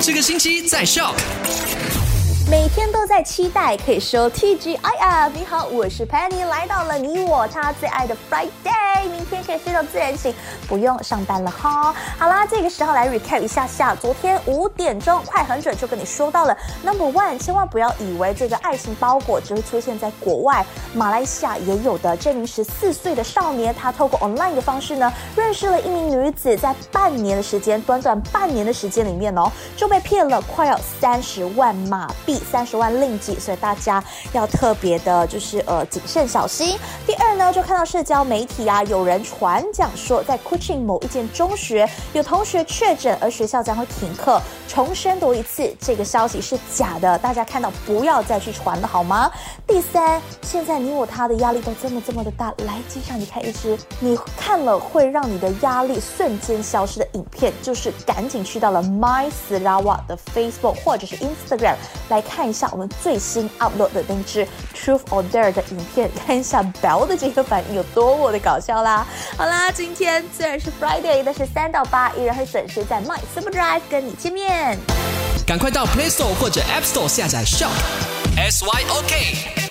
这个星期在 Shock。每天都在期待，可以说 TGIF。你好，我是 Penny，来到了你我他最爱的 Friday，明天可以睡到自然醒，不用上班了哈。好啦，这个时候来 recap 一下下，昨天五点钟快很准就跟你说到了 Number One，千万不要以为这个爱情包裹只会出现在国外，马来西亚也有的。这名十四岁的少年，他透过 online 的方式呢，认识了一名女子，在半年的时间，短短半年的时间里面哦，就被骗了快要三十万马币。三十万令吉，所以大家要特别的，就是呃谨慎小心。二呢，就看到社交媒体啊，有人传讲说，在 Kuching 某一间中学有同学确诊，而学校将会停课。重申多一次，这个消息是假的，大家看到不要再去传了好吗？第三，现在你我他的压力都这么这么的大，来机场你看一支你看了会让你的压力瞬间消失的影片，就是赶紧去到了 My Sarawak 的 Facebook 或者是 Instagram 来。看一下我们最新 upload 的那只 Truth or Dare 的影片，看一下 Bell 的这个反应有多么的搞笑啦！好啦，今天虽然是 Friday，但是三到八依然会准时在 My Super Drive 跟你见面。赶快到 Play Store 或者 App Store 下载 Shop S Y O K。